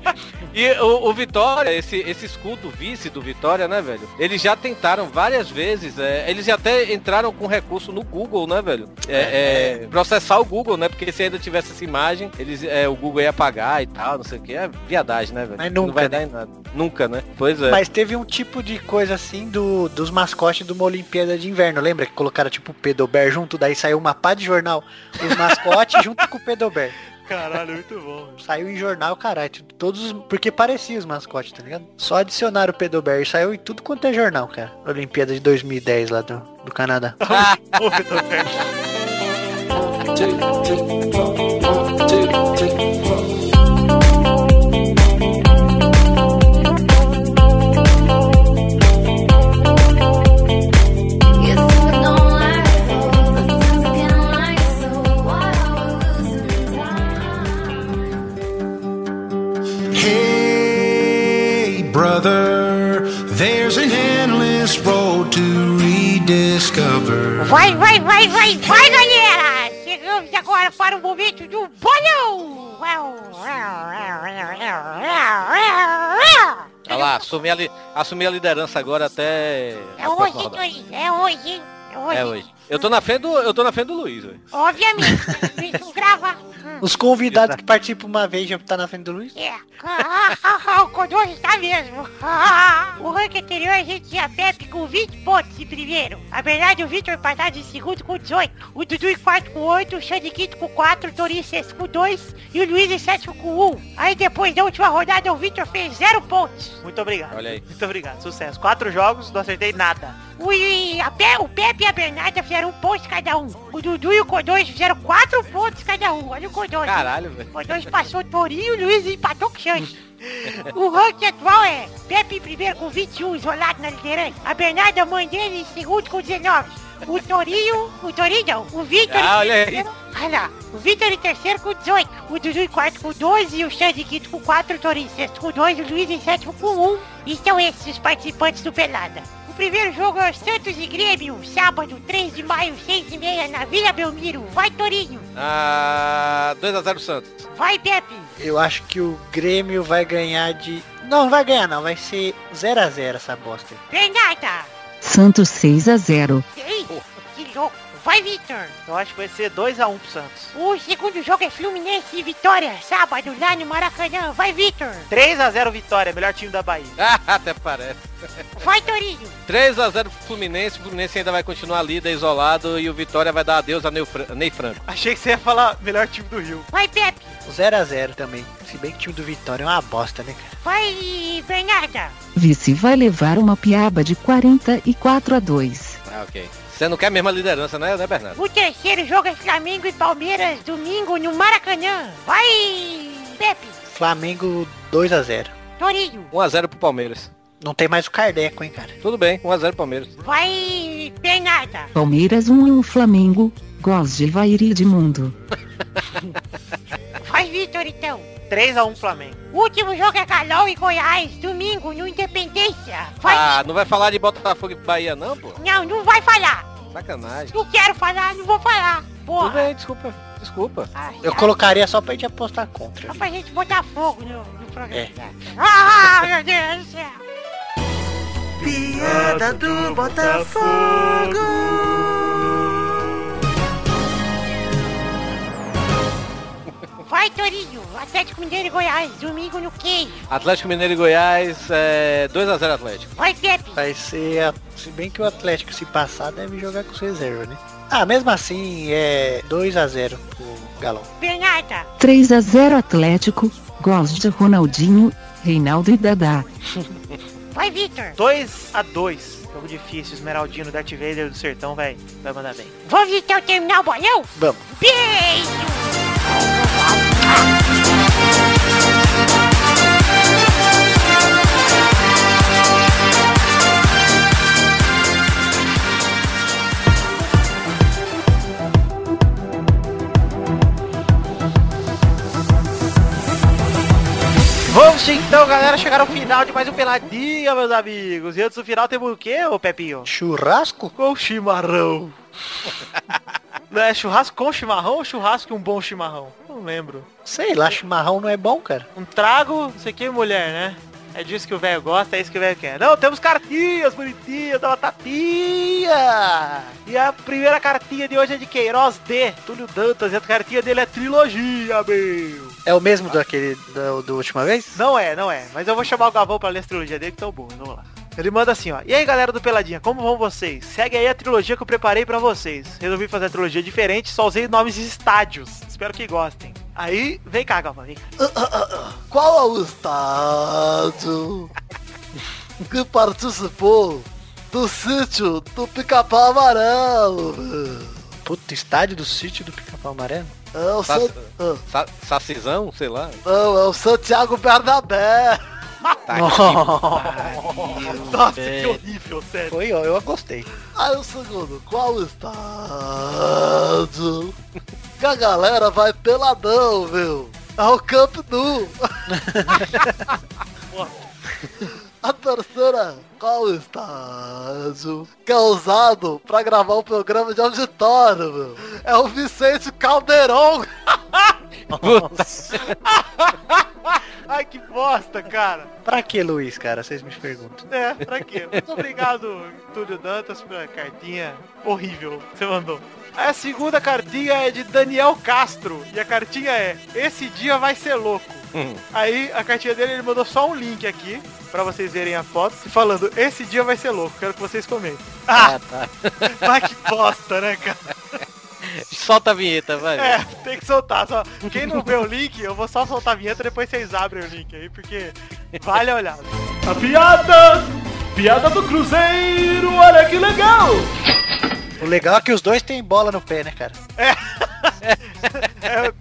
E o, o Vitória, esse, esse escudo vice do Vitória, né, velho? Eles já tentaram várias vezes, é, eles até entraram com recurso no Google, né, velho? É, é, processar o Google, né? Porque se ainda tivesse essa imagem, eles, é, o Google ia pagar e tal, não sei o que. É viadagem, né, velho? Mas não nunca, vai né? dar em nada. Nunca, né? Pois é. Mas teve um tipo de coisa assim do, dos mascotes de uma Olimpíada de Inverno. Lembra que colocaram tipo o Pedober junto? Daí saiu uma pá de jornal. Os mascotes junto com o Pedober. Caralho, muito bom. Saiu em jornal, caralho. tipo, Todos os- Porque parecia os mascotes, tá ligado? Só adicionaram o Pedober e saiu em tudo quanto é jornal, cara. Olimpíada de 2010 lá do, do Canadá. You there's an endless road to rediscover. Vai, vai, vai, vai, vai, galera! Chegamos agora para o momento do bolão! Olha lá, assumir a, li- assumir a liderança agora até. É a hoje. Torinho, é hoje, hein? É hoje. É hoje. Eu tô na frente do, eu tô na frente do Luiz, velho. Obviamente, isso grava. Hum, Os convidados que participam uma vez já tá na frente do Luiz. É. Ah, ah, ah, o Kodoshi está mesmo. Ah, o ranking anterior a gente tinha Pepe com 20 pontos em primeiro. A verdade, o Vitor empatado em segundo com 18. O Dudu em quarto com 8, o Xande em quinto com 4, o Torinho em sexto com 2 e o Luiz em sétimo com 1. Aí depois da última rodada o Vitor fez 0 pontos. Muito obrigado. Olha aí. Muito obrigado. Sucesso. Quatro jogos, não acertei nada. O, e a Pe- o Pepe e a Bernarda fizeram um ponto cada um. O Dudu e o Codões fizeram 4 pontos cada um. Olha o Codões. Caralho, velho. O Codões passou o Torinho, o Luiz empatou com o Xande. O ranking atual é Pepe em primeiro com 21, isolado na liderança. A Bernarda, mãe dele, em segundo com 19. O Torinho, o Torinho não, o Vitor Ah, em olha terceiro. Olha lá, o Vitor em terceiro com 18. O Dudu em quarto com 12, o Xande em quinto com 4, o Torinho em sexto com 2, o Luiz em sétimo com 1. E são esses os participantes do Pelada. O primeiro jogo é o Santos e Grêmio, sábado, 3 de maio, 6 e meia, na Vila Belmiro. Vai, Torinho. Ah, 2x0 Santos. Vai, Pepe. Eu acho que o Grêmio vai ganhar de... Não, não vai ganhar não, vai ser 0 a 0 essa bosta. Bernarda. Santos 6 a 0. Ei, que louco. Vai, Vitor. Eu acho que vai ser 2x1 pro Santos. O segundo jogo é Fluminense e Vitória, sábado, lá no Maracanã. Vai, Vitor. 3x0 Vitória, melhor time da Bahia. Ah, até parece. Vai, Torinho. 3x0 pro Fluminense. O Fluminense ainda vai continuar líder isolado e o Vitória vai dar adeus a Ney Fran- Ney Franco. Achei que você ia falar melhor time do Rio. Vai, Pepe. 0 a 0 também. Se bem que o time do Vitória é uma bosta, né, cara? Vai, Bernarda. Vice vai levar uma piaba de 44 a 2. Ah, ok. Você não quer a mesma liderança, né, né Bernardo? O terceiro jogo é Flamengo e Palmeiras, domingo, no Maracanã. Vai, Pepe. Flamengo 2 a 0 Torinho. 1x0 pro Palmeiras. Não tem mais o Cardeco, hein, cara? Tudo bem, 1x0 Palmeiras. Vai, Bernarda. Palmeiras 1 a 1 Flamengo. Gols de Vair e Edmundo. Vai, Vitor, então. 3x1 Flamengo. O último jogo é Galol e Goiás, domingo, no Independência. Vai. Ah, não vai falar de Botafogo e Bahia não, pô? Não, não vai falar. Sacanagem. Não quero falar, não vou falar. Tudo Porra. bem, desculpa. Desculpa. Ai, Eu ai, colocaria só pra gente apostar contra. Só pra gente botar fogo no, no programa. É. Ah, meu Deus do céu. Piada do Botafogo. Vai, Torinho. Atlético Mineiro e Goiás, domingo no queijo. Atlético Mineiro e Goiás, é 2x0 Atlético. Vai, Pepe. Vai ser, a- se bem que o Atlético se passar deve jogar com reserva, né? Ah, mesmo assim é 2 a 0 pro Galão. Bernarda. 3 a 0 Atlético. Gols de Ronaldinho, Reinaldo e Dadá. Vai, Vitor. 2x2. Jogo difícil, Esmeraldino, Darth Vader do Sertão, vai, vai mandar bem. Vamos então terminar o bolão? Vamos. Beijo. Certo, então, galera, chegaram ao final de mais um Peladinha, meus amigos. E antes do final temos o quê, ô Pepinho? Churrasco? Com chimarrão. Não é churrasco com chimarrão ou churrasco e um bom chimarrão? Não lembro. Sei lá, chimarrão não é bom, cara. Um trago, não sei o que, mulher, né? É disso que o velho gosta, é isso que o velho quer. Não, temos cartinhas bonitinhas da Batatinha. E a primeira cartinha de hoje é de Queiroz D. Túlio Dantas. E a cartinha dele é trilogia, meu. É o mesmo daquele da do última vez? Não é, não é. Mas eu vou chamar o Gavão pra ler a trilogia dele, que tão bom. Vamos lá. Ele manda assim, ó. E aí, galera do Peladinha, como vão vocês? Segue aí a trilogia que eu preparei pra vocês. Resolvi fazer a trilogia diferente, só usei nomes de estádios. Espero que gostem. Aí, vem cá, Galvão, vem cá. Qual é o estádio que participou do sítio do Pica-Pau Amarelo? Puta, estádio do sítio do Pica-Pau Amarelo? É o Sa- San... ah, Sa Sacizão, sei lá. Não, é o Santiago Bernabé. Tá Nossa, que horrível, sério. Foi, ó, eu gostei. Aí o segundo, qual o estádio que a galera vai peladão, meu? É o Camp Nou. A terceira, qual o estádio que é usado pra gravar o programa de auditório, meu? É o Vicente Caldeirão. Ai, que bosta, cara. Pra que, Luiz, cara? Vocês me perguntam. É, pra quê? Muito obrigado, Túlio Dantas, pela cartinha horrível que você mandou. A segunda cartinha é de Daniel Castro. E a cartinha é, esse dia vai ser louco. Aí a cartinha dele ele mandou só um link aqui pra vocês verem a foto, falando esse dia vai ser louco, quero que vocês comentem. Ah, tá. mas que bosta, né, cara? Solta a vinheta, vai. É, tem que soltar. Só. Quem não vê o link, eu vou só soltar a vinheta depois vocês abrem o link aí, porque vale a olhada. A piada! Piada do Cruzeiro, olha que legal! O legal é que os dois têm bola no pé, né, cara? É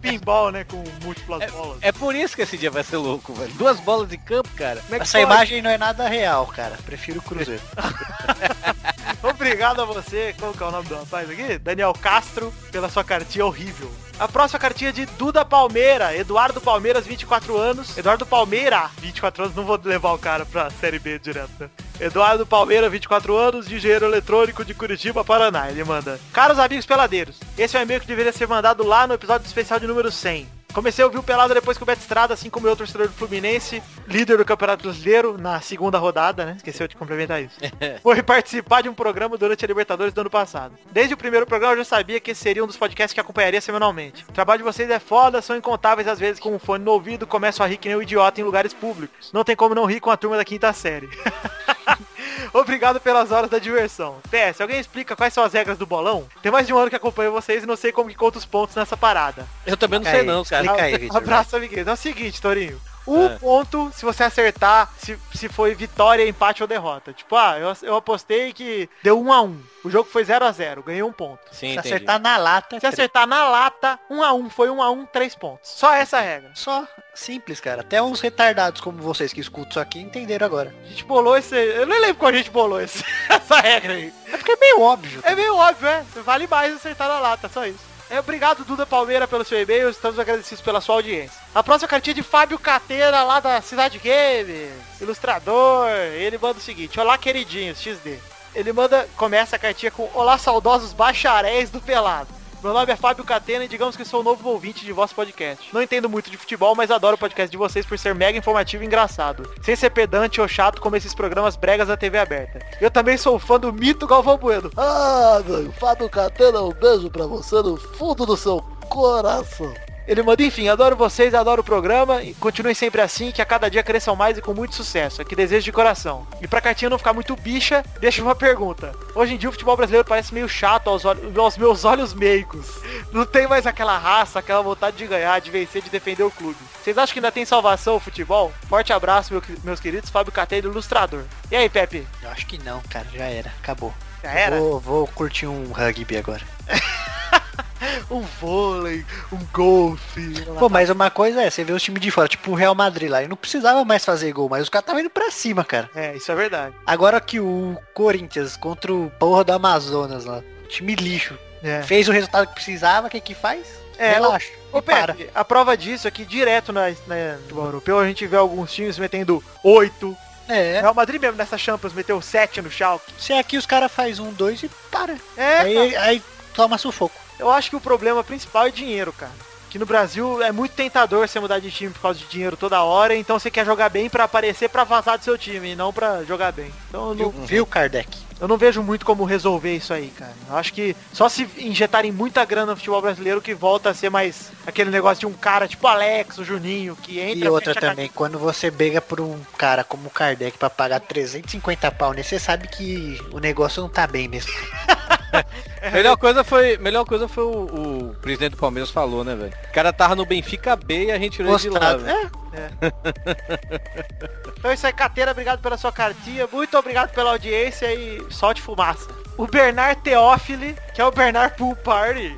pinball, né, com múltiplas bolas. É por isso que esse dia vai ser louco, velho. Duas bolas de campo, cara. Como é Essa pode? imagem não é nada real, cara. Prefiro o Cruzeiro. Obrigado a você, qual que é o nome do rapaz aqui? Daniel Castro, pela sua cartinha horrível. A próxima cartinha é de Duda Palmeira, Eduardo Palmeiras, 24 anos. Eduardo Palmeira, 24 anos, não vou levar o cara pra Série B direto? Eduardo Palmeira, 24 anos, de engenheiro eletrônico de Curitiba, Paraná. Ele manda. Caros amigos peladeiros, esse é um e-mail que deveria ser mandado lá no episódio especial de número 100. Comecei a ouvir o Pelado depois que o Beto Estrada, assim como eu, torcedor do Fluminense, líder do Campeonato Brasileiro na segunda rodada, né? Esqueceu de complementar isso. Foi participar de um programa durante a Libertadores do ano passado. Desde o primeiro programa eu já sabia que esse seria um dos podcasts que acompanharia semanalmente. O trabalho de vocês é foda, são incontáveis às vezes com um fone no ouvido, começo a rir que nem um idiota em lugares públicos. Não tem como não rir com a turma da quinta série. Obrigado pelas horas da diversão. PS, alguém explica quais são as regras do bolão? Tem mais de um ano que acompanho vocês e não sei como que conta os pontos nessa parada. Eu também não sei aí, não, cara. explica aí, Vitor. Abraço, amiguinhos. É o seguinte, Torinho. Um É. ponto se você acertar se, se foi vitória, empate ou derrota. Tipo, ah, eu, eu apostei que deu 1 a 1 O jogo foi 0 a 0 ganhei um ponto. Sim, Se entendi. acertar na lata, Se acertar na lata, 1 a 1 foi 1 a 1 3 pontos. Só essa regra. só simples, cara. Até uns retardados como vocês que escutam isso aqui entenderam agora. A gente bolou esse... Eu nem lembro qual a gente bolou esse, essa regra aí. É porque é meio óbvio. É meio óbvio, é. Vale mais acertar na lata, só isso. É, obrigado, Duda Palmeira, pelo seu e-mail. Estamos agradecidos pela sua audiência. A próxima cartinha é de Fábio Cateira, lá da Cidade Games. Ilustrador. Ele manda o seguinte. Olá, queridinhos, XD. Ele manda, começa a cartinha com Olá, saudosos bacharéis do Pelado. Meu nome é Fábio Catena e digamos que sou novo ouvinte de vosso podcast. Não entendo muito de futebol, mas adoro o podcast de vocês por ser mega informativo e engraçado. Sem ser pedante ou chato como esses programas bregas da TV aberta. Eu também sou fã do mito Galvão Bueno. Ah, meu, Fábio Catena, um beijo pra você no fundo do seu coração. Ele manda, enfim, adoro vocês, adoro o programa e continuem sempre assim, que a cada dia cresçam mais e com muito sucesso. É que desejo de coração. E pra cartinha não ficar muito bicha, deixa uma pergunta. Hoje em dia o futebol brasileiro parece meio chato aos, olhos- aos meus olhos meigos. Não tem mais aquela raça, aquela vontade de ganhar, de vencer, de defender o clube. Vocês acham que ainda tem salvação o futebol? Forte abraço, meu- meus queridos, Fábio Cateiro, ilustrador. E aí, Pepe? Eu acho que não, cara. Já era. Acabou. Já era? Vou, vou curtir um rugby agora. Um vôlei, um golfe. Pô, mas uma coisa é, você vê os times de fora, tipo o Real Madrid lá, ele não precisava mais fazer gol, mas os caras estavam indo pra cima, cara. É, isso é verdade. Agora que o Corinthians contra o porra do Amazonas lá, time lixo, É. fez o resultado que precisava, o que que faz? É, Relaxa. Ô, e. Pepe, a prova disso é que direto na, na no futebol europeu a gente vê alguns times metendo 8. É. Real Madrid mesmo nessa Champions meteu 7 no Schalke. Se aqui os caras faz um, dois e para. É, aí, aí toma sufoco. Eu acho que o problema principal é dinheiro, cara. Que no Brasil é muito tentador você mudar de time por causa de dinheiro toda hora, então você quer jogar bem pra aparecer pra vazar do seu time, e não pra jogar bem. Então não, viu Kardec? eu não vejo muito como resolver isso aí, cara. Eu acho que só se injetarem muita grana no futebol brasileiro que volta a ser mais aquele negócio de um cara tipo Alex, o Juninho, que entra... E outra fecha a também, quando você briga por um cara como o Kardec pra pagar 350 pau, né? Você sabe que o negócio não tá bem mesmo. Melhor coisa foi, melhor coisa foi o, o presidente do Palmeiras falou, né, velho? O cara tava no Benfica B e a gente tirou ele de lá, Gostado. velho. Então é isso aí, Cateira, obrigado pela sua cartinha, muito obrigado pela audiência e solte fumaça. O Bernard Teófili, que é o Bernard Pool Party,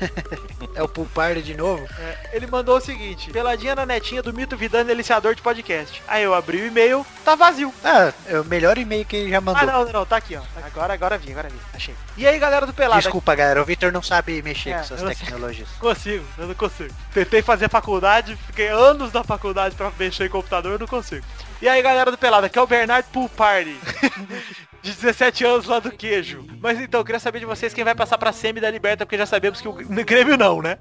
É o Pulparty de novo? é, ele mandou o seguinte, peladinha na netinha do Mito Vidano, deliciador de podcast. Aí eu abri o e-mail, tá vazio. Ah, é o melhor e-mail que ele já mandou. Ah, não, não, não, tá aqui, ó. Agora, agora vi, agora vi, achei. E aí, galera do Pelado? Desculpa, galera, o Victor não sabe mexer É, com essas tecnologias. Consigo, eu não consigo. Tentei fazer faculdade, fiquei anos na faculdade pra mexer em computador, eu não consigo. E aí, galera do Pelada, aqui é o Bernard Pool Party. De 17 anos lá do queijo. Mas então, eu queria saber de vocês quem vai passar pra semi da Liberta, porque já sabemos que o Grêmio não, né?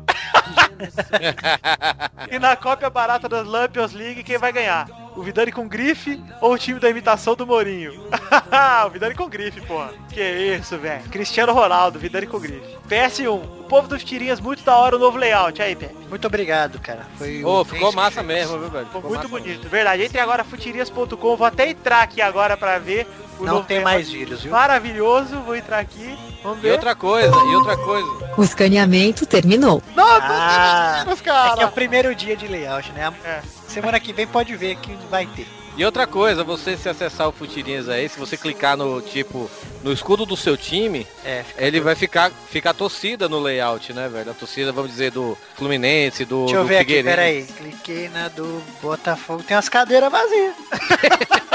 e na cópia barata das Lampions League, quem vai ganhar? O Vidani com grife ou o time da imitação do Mourinho? o Vidani com grife, porra. Que isso, velho. Cristiano Ronaldo, Vidani com grife. PS1, o povo dos tirinhas, muito da hora o novo layout. Aí, Pepe. Muito obrigado, cara. Foi um ficou massa mesmo, viu, velho? Ficou muito bonito, verdade. Entre agora futirias.com, vou até entrar aqui agora pra ver. O Não tem mais vírus, viu? Maravilhoso, vou entrar aqui. Vamos E ver. outra coisa, e outra coisa. O escaneamento terminou. Nossa, Ah, os é que é cara. o primeiro dia de layout, né? É. Semana que vem pode ver que vai ter. E outra coisa, você se acessar o Futirinhas aí, se você clicar no tipo no escudo do seu time, É, ele vai ficar ficar torcida no layout, né, velho? A torcida, vamos dizer, do Fluminense, do, Deixa eu do ver aqui, peraí. Cliquei na do Botafogo, tem umas cadeiras vazias.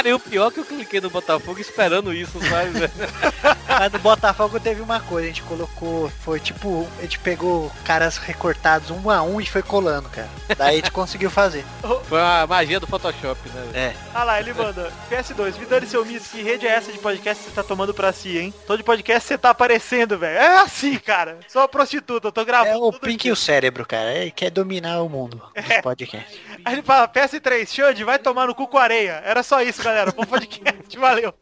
Cara, e o pior é que eu cliquei no Botafogo esperando isso, sabe, velho? Mas no Botafogo teve uma coisa, a gente colocou, foi tipo, a gente pegou caras recortados um a um e foi colando, cara. Daí a gente conseguiu fazer. Foi a magia do Photoshop, né? É. Ah lá, ele manda. PS2, Vidani seu miss, que rede é essa de podcast que você tá tomando pra si, hein? Todo podcast você tá aparecendo, velho. É assim, cara. Sou uma prostituta, eu tô gravando. É o Pink e o cérebro, cara. Ele quer dominar o mundo dos podcasts. Aí ele fala, PS3, Xande, vai tomar no cu com areia. Era só isso, galera. Bom podcast, valeu.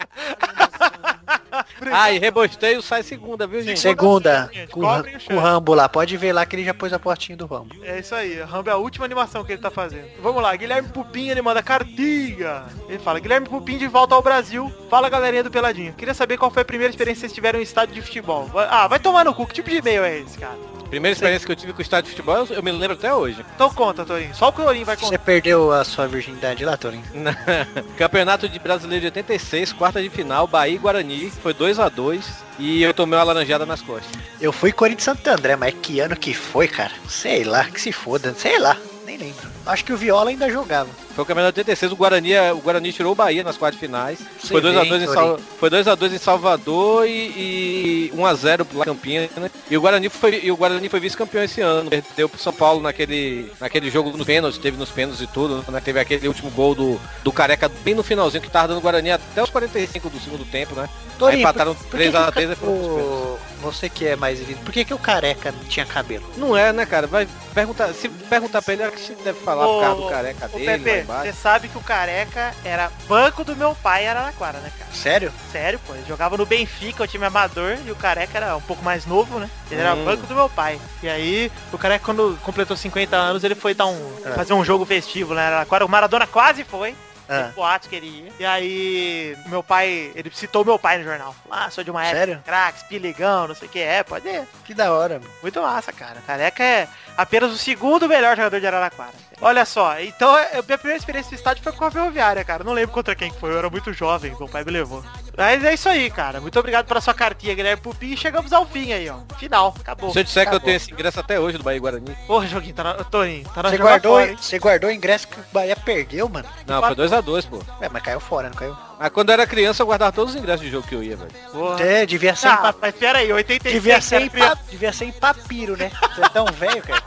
Ah, e rebosteio sai segunda, viu, gente? Segunda, gente, com, o com o Rambo lá. Pode ver lá que ele já pôs a portinha do Rambo. É isso aí, a Rambo é a última animação que ele tá fazendo. Vamos lá, Guilherme Pupim, ele manda cartinha. Ele fala, Guilherme Pupim de volta ao Brasil. Fala, galerinha do Peladinho. Queria saber qual foi a primeira experiência que vocês tiveram em estádio de futebol. Ah, vai tomar no cu, que tipo de e-mail é esse, cara? Primeira experiência que eu tive com o estádio de futebol, eu, eu me lembro até hoje. Então conta, Torinho. Só o Torinho vai contar. Você perdeu a sua virgindade lá, Torinho? Campeonato de Brasileiro de 86, quarta de final, Bahia e Guarani, foi 2 a 2 e eu tomei uma laranjada nas costas. Eu fui Corinthians Santo André, mas que ano que foi, cara? Sei lá, que se foda. Sei lá, nem lembro. Acho que o Viola ainda jogava. Foi o campeonato de 86, o Guarani, o Guarani tirou o Bahia nas quartas finais. Foi 2 a bem, 2 em. Sal... foi 2 a 2 em Salvador e, e 1 a 0 lá em Campinas, né? E o Guarani foi e o Guarani foi vice-campeão esse ano. Perdeu pro São Paulo naquele naquele jogo nos pênaltis, teve nos pênaltis e tudo, né? Teve aquele último gol do do Careca bem no finalzinho que tava dando o Guarani até os 45 do segundo tempo, né? Torinho, Aí empataram por- por que 3 que a o 3 e foram. Você que é mais vivo, por que, que o careca não tinha cabelo? Não é, né, cara? Vai perguntar, se perguntar pra ele, acho que deve falar por causa do careca Ô, dele Pepe. Você sabe que o careca era banco do meu pai em Araraquara, né, cara? Sério? Sério, pô. Ele jogava no Benfica, o time amador, e o careca era um pouco mais novo, né? Ele era Hum. banco do meu pai. E aí, o careca, quando completou 50 anos, ele foi dar um. É. fazer um jogo festivo, né? Araraquara. O Maradona quase foi. Ah. Tem boatos que ele ia. E aí, meu pai, ele citou meu pai no jornal. Ah, sou de uma época, Sério? craques, piligão, não sei o que. É, pode ir. Que da hora, mano. Muito massa, cara. Careca é apenas o segundo melhor jogador de Araraquara. Olha só, então é- a minha primeira experiência no estádio foi com a Ferroviária, cara. Não lembro contra quem que foi, eu era muito jovem, meu pai me levou. Mas é isso aí, cara. Muito obrigado pela sua cartinha, Guilherme Pupi. E chegamos ao fim aí, ó. Final, acabou. Se eu disser que eu Acabou. tenho esse ingresso até hoje do Bahia Guarani. Porra, Joguinho, tá na... Toninho, tá na Você guardou, fora, você guardou o ingresso que o Bahia perdeu, mano? Não, foi 2x2, pô. É, mas caiu fora, não caiu? Mas quando eu era criança eu guardava todos os ingressos de jogo que eu ia, velho. Porra. É, devia ser, em Ah, pa- mas pera aí, 86 devia, ser em pa- devia ser em papiro, né? Você é tão velho, cara.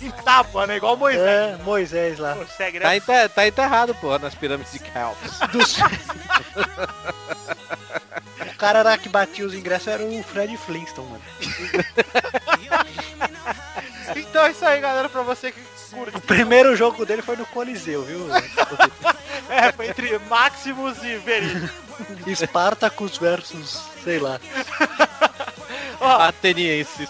Em tábua, né? Igual Moisés. É, Moisés lá. Pô, segue, né? Tá, enter- tá enterrado, porra, nas pirâmides de Kelps. Dos- o cara lá que batia os ingressos era o Fred Flintstone, mano. Então é isso aí, galera, pra você que curte. O primeiro jogo dele foi no Coliseu, viu? É, foi entre Maximus e Veríssimo. Spartacus versus, sei lá. Atenienses.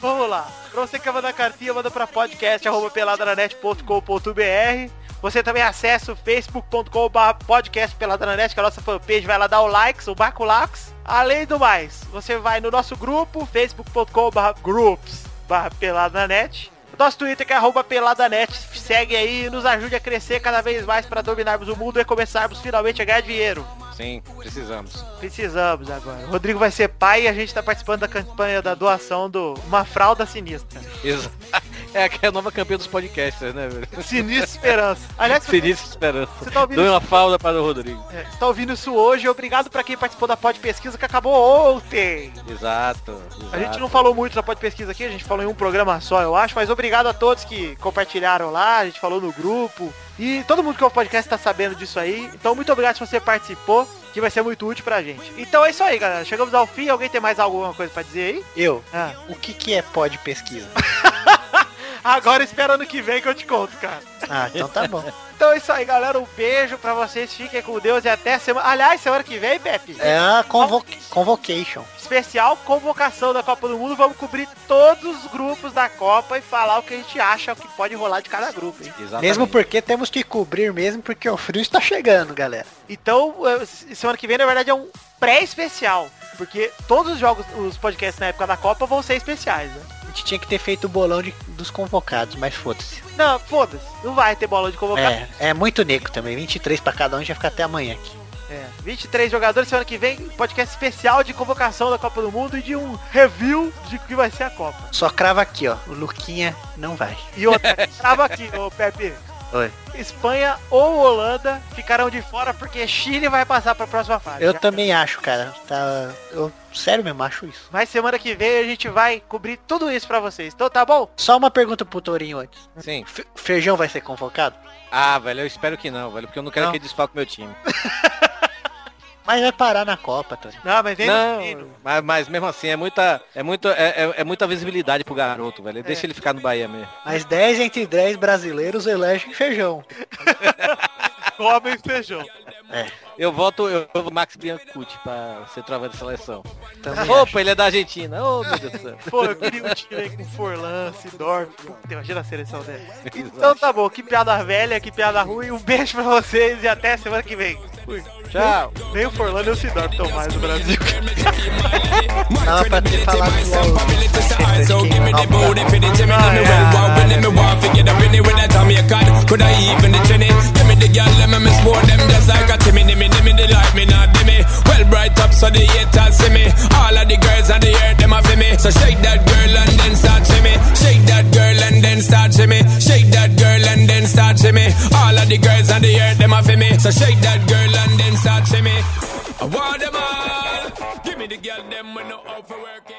Vamos lá. Pra você que quer mandar cartinha, manda pra podcast.peladranet.com.br Você também acessa o facebook.com.br podcastpeladranet, que é a nossa fanpage, vai lá dar o likes, o Marco. Além do mais, você vai no nosso grupo, facebook.com.br groups barra peladanet. Nosso Twitter que é arroba peladanet. Segue aí e nos ajude a crescer cada vez mais para dominarmos o mundo e começarmos finalmente a ganhar dinheiro. Sim, precisamos. Precisamos agora. O Rodrigo vai ser pai e a gente tá participando da campanha da doação do Uma Fralda Sinistra. Exa- É aqui a nova campeã dos podcasts, né, velho? Sinistra Esperança. Aliás, Sinistra esperança. Você tá ouvindo Dou uma falda para o Rodrigo. É, você tá ouvindo isso hoje, obrigado pra quem participou da pod pesquisa que acabou ontem. Exato. A gente exato. não falou muito da pod pesquisa aqui, a gente falou em um programa só, eu acho, mas obrigado a todos que compartilharam lá, a gente falou no grupo. E todo mundo que ouve o podcast tá sabendo disso aí. Então muito obrigado se você participou, que vai ser muito útil pra gente. Então é isso aí, galera. Chegamos ao fim. Alguém tem mais alguma coisa pra dizer aí? Eu, Ah. o que que é pod pesquisa? Agora espera ano que vem que eu te conto, cara. Ah, então tá bom. Então é isso aí, galera. Um beijo pra vocês. Fiquem com Deus e até semana. Aliás, semana que vem, Pepe. É a convo Convocation. especial convocação da Copa do Mundo. Vamos cobrir todos os grupos da Copa e falar o que a gente acha que pode rolar de cada grupo. Hein? Exatamente. Mesmo porque temos que cobrir mesmo, porque o frio está chegando, galera. Então, eh, semana que vem, na verdade, é um pré-especial. Porque todos os jogos, os podcasts na época da Copa vão ser especiais, né? Gente tinha que ter feito o bolão de- dos convocados, mas foda-se. Não, foda-se. Não vai ter bola de convocação. É, é muito nego também. 23 pra cada um, já fica até amanhã aqui. É, 23 jogadores semana que vem, podcast especial de convocação da Copa do Mundo e de um review de que vai ser a Copa. Só crava aqui, ó. O Luquinha não vai. E outra, trava aqui, ô Pepe. Oi. Espanha ou Holanda ficarão de fora porque Chile vai passar pra próxima fase. Eu Já- também acho, cara. Tá. Eu sério mesmo acho isso. Mas semana que vem a gente vai cobrir tudo isso pra vocês. Então tá bom? Só uma pergunta pro Torinho antes. Sim. Fe- Feijão vai ser convocado? Ah, velho, eu espero que não, velho, porque eu não quero Não. que ele desfalque meu time. Mas vai parar na Copa, Torinho. Não, mas vem Não, mas, mas mesmo assim, é muita, é, muito, é, é- é muita visibilidade pro garoto, velho. Deixa ele ficar no Bahia mesmo. Mas 10 entre 10 brasileiros elegem feijão. Comem feijão. Eu voto, eu voto Max Biancucci pra ser trovão de seleção. Também acho. Opa, ele é da Argentina. Ô, meu Deus do céu. Pô, eu queria um time aí com Forlan, Sidorf. Puta, imagina a seleção dela. Então tá bom, que piada velha, que piada ruim. Um beijo pra vocês e até semana que vem. Fui. Tchau. Nem o Forlan nem o Sidorf estão mais no Brasil. Tava pra ter falado. Could I even the chinny? Give me the girl, let me miss more them just like a Timmy, nimmy, they like me, not dimmy. Well bright up so the haters see me. All of the girls on the earth, them a for me. So shake that girl and then start shimmy. Shake that girl and then start shimmy. Shake that girl and then start shimmy. All of the girls on the earth, them a for me. So shake that girl and then start shimmy. I want them all. Give me the girl, them when no out for work it.